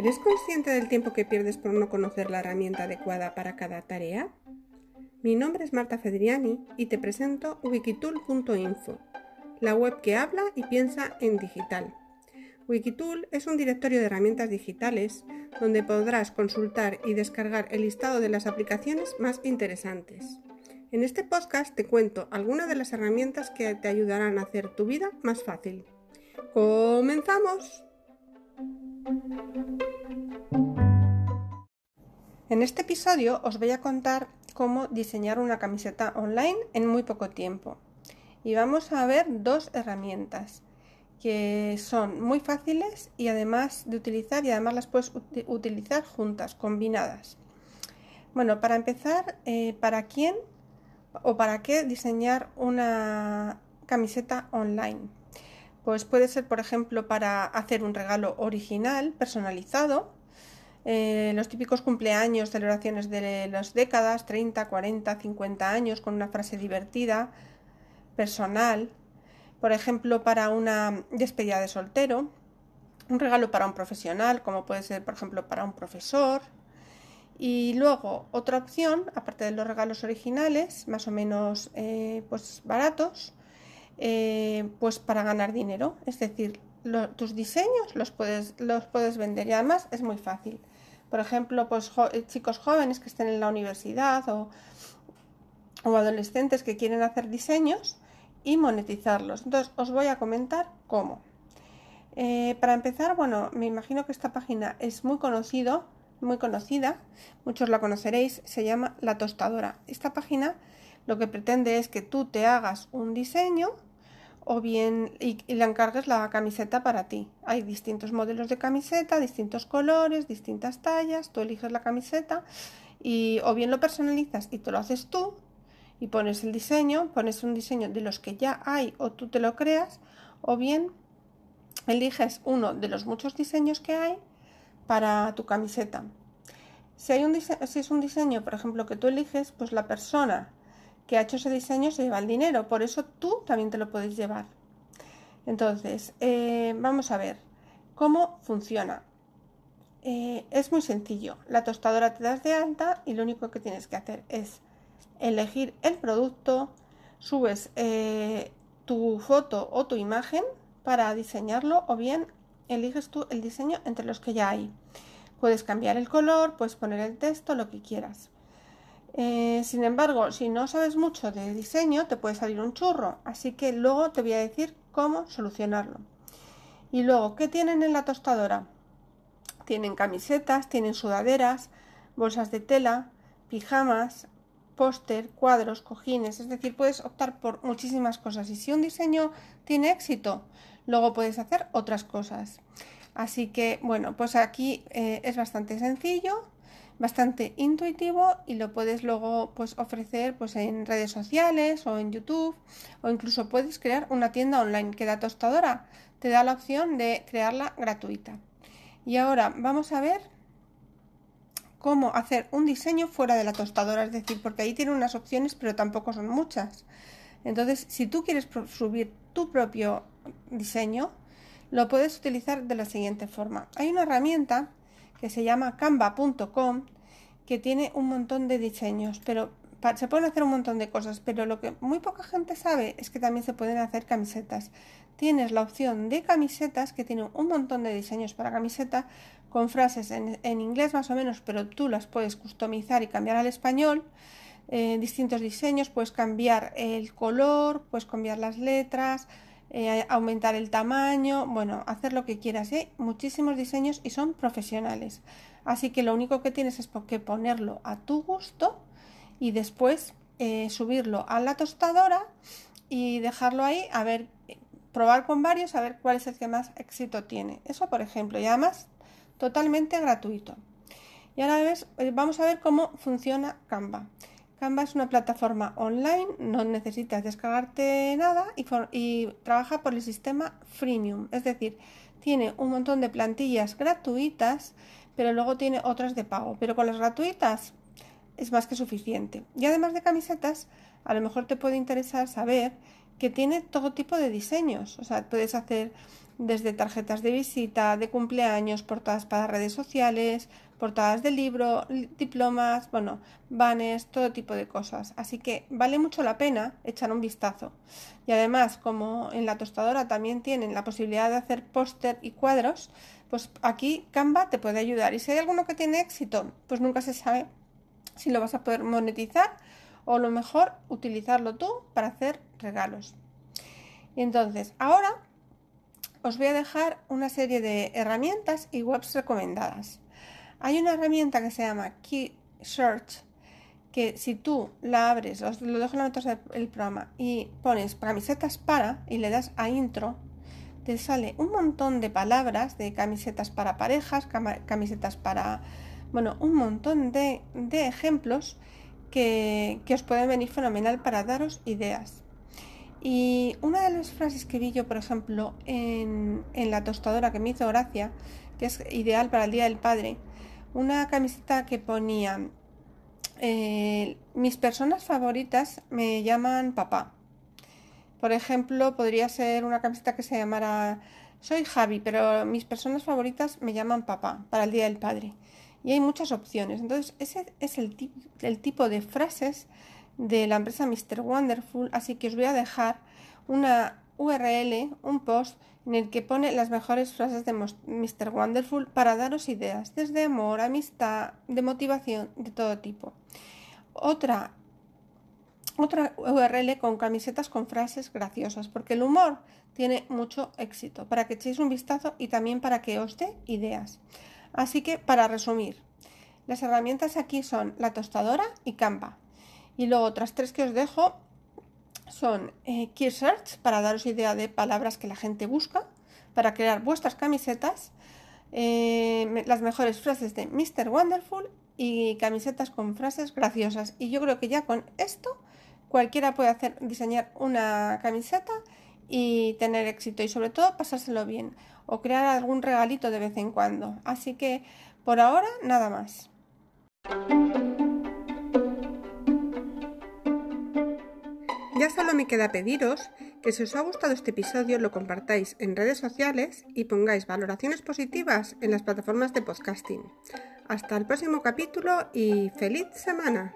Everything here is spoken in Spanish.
¿Eres consciente del tiempo que pierdes por no conocer la herramienta adecuada para cada tarea? Mi nombre es Marta Fedriani y te presento wikitool.info, la web que habla y piensa en digital. Wikitool es un directorio de herramientas digitales donde podrás consultar y descargar el listado de las aplicaciones más interesantes. En este podcast te cuento algunas de las herramientas que te ayudarán a hacer tu vida más fácil. ¡Comenzamos! En este episodio os voy a contar cómo diseñar una camiseta online en muy poco tiempo. Y vamos a ver dos herramientas que son muy fáciles y además de utilizar y además las puedes utilizar juntas, combinadas. Bueno, para empezar, eh, ¿para quién o para qué diseñar una camiseta online? Pues puede ser, por ejemplo, para hacer un regalo original, personalizado, eh, los típicos cumpleaños, celebraciones de las décadas, 30, 40, 50 años, con una frase divertida, personal, por ejemplo, para una despedida de soltero, un regalo para un profesional, como puede ser, por ejemplo, para un profesor. Y luego otra opción, aparte de los regalos originales, más o menos eh, pues baratos, eh, pues para ganar dinero. Es decir, tus diseños los puedes, los puedes vender y además es muy fácil. Por ejemplo, pues eh, chicos jóvenes que estén en la universidad o, o adolescentes que quieren hacer diseños y monetizarlos. Entonces, os voy a comentar cómo. Eh, para empezar, bueno, me imagino que esta página es muy conocido, muy conocida, muchos la conoceréis, se llama La Tostadora. Esta página lo que pretende es que tú te hagas un diseño o bien y, le encargues la camiseta para ti. Hay distintos modelos de camiseta, distintos colores, distintas tallas, tú eliges la camiseta y o bien lo personalizas y te lo haces tú y pones el diseño, pones un diseño de los que ya hay o tú te lo creas o bien eliges uno de los muchos diseños que hay para tu camiseta. Si, hay un si es un diseño, por ejemplo, que tú eliges, pues la persona que ha hecho ese diseño se lleva el dinero, por eso tú también te lo puedes llevar. Entonces, eh, vamos a ver cómo funciona. Eh, es muy sencillo. La tostadora te das de alta y lo único que tienes que hacer es elegir el producto, subes eh, tu foto o tu imagen para diseñarlo o bien eliges tú el diseño entre los que ya hay. Puedes cambiar el color, puedes poner el texto, lo que quieras. Eh, sin embargo, si no sabes mucho de diseño, te puede salir un churro, así que luego te voy a decir cómo solucionarlo. Y luego, ¿qué tienen en la tostadora? Tienen camisetas, tienen sudaderas, bolsas de tela, pijamas, póster, cuadros, cojines, es decir, puedes optar por muchísimas cosas y si un diseño tiene éxito, luego puedes hacer otras cosas. Así que, bueno, pues aquí eh, es bastante sencillo, bastante intuitivo y lo puedes luego pues ofrecer pues en redes sociales o en YouTube o incluso puedes crear una tienda online que la tostadora te da la opción de crearla gratuita. Y ahora vamos a ver cómo hacer un diseño fuera de la tostadora, es decir, porque ahí tiene unas opciones pero tampoco son muchas. Entonces, si tú quieres subir tu propio diseño, lo puedes utilizar de la siguiente forma. Hay una herramienta que se llama canva.com, que tiene un montón de diseños, pero se pueden hacer un montón de cosas, pero lo que muy poca gente sabe es que también se pueden hacer camisetas. Tienes la opción de camisetas que tiene un montón de diseños para camiseta con frases en, inglés más o menos, pero tú las puedes customizar y cambiar al español. Eh, distintos diseños, puedes cambiar el color, puedes cambiar las letras, eh, aumentar el tamaño, bueno, hacer lo que quieras. Hay muchísimos diseños y son profesionales. Así que lo único que tienes es que ponerlo a tu gusto y después eh, subirlo a la tostadora y dejarlo ahí a ver, probar con varios a ver cuál es el que más éxito tiene. Eso por ejemplo, y además totalmente gratuito. Y ahora ves, eh, vamos a ver cómo funciona Canva. Canva es una plataforma online, no necesitas descargarte nada y, trabaja por el sistema freemium, es decir, tiene un montón de plantillas gratuitas, pero luego tiene otras de pago. Pero con las gratuitas es más que suficiente. Y además de camisetas, a lo mejor te puede interesar saber que tiene todo tipo de diseños. O sea, puedes hacer desde tarjetas de visita, de cumpleaños, portadas para redes sociales, portadas de libro, diplomas, bueno, banners, todo tipo de cosas. Así que vale mucho la pena echar un vistazo. Y además, como en la tostadora también tienen la posibilidad de hacer póster y cuadros, pues aquí Canva te puede ayudar. Y si hay alguno que tiene éxito, pues nunca se sabe si lo vas a poder monetizar o lo mejor utilizarlo tú para hacer regalos. Y entonces, ahora os voy a dejar una serie de herramientas y webs recomendadas. Hay una herramienta que se llama Key Search que si tú la abres, os lo dejo en la nota del programa y pones camisetas para y le das a intro, te sale un montón de palabras de camisetas para parejas, camisetas para, bueno, un montón de, ejemplos que, que os pueden venir fenomenal para daros ideas. Y una de las frases que vi yo, por ejemplo, en, la tostadora que me hizo gracia, que es ideal para el Día del Padre, una camiseta que ponía, eh, mis personas favoritas me llaman papá. Por ejemplo, podría ser una camiseta que se llamara, soy Javi, pero mis personas favoritas me llaman papá para el Día del Padre. Y hay muchas opciones. Entonces, ese es el, el tipo de frases de la empresa Mr. Wonderful, así que os voy a dejar una URL, un post en el que pone las mejores frases de Mr. Wonderful para daros ideas, desde amor, amistad, de motivación, de todo tipo. Otra, otra URL con camisetas con frases graciosas, porque el humor tiene mucho éxito, para que echéis un vistazo y también para que os dé ideas. Así que, para resumir, las herramientas aquí son la tostadora y Canva. Y luego otras tres que os dejo son eh, para daros idea de palabras que la gente busca para crear vuestras camisetas, eh, las mejores frases de Mr. Wonderful y camisetas con frases graciosas. Y yo creo que ya con esto cualquiera puede hacer diseñar una camiseta y tener éxito y sobre todo pasárselo bien o crear algún regalito de vez en cuando. Así que por ahora nada más. Ya solo me queda pediros que si os ha gustado este episodio lo compartáis en redes sociales y pongáis valoraciones positivas en las plataformas de podcasting. Hasta el próximo capítulo y feliz semana.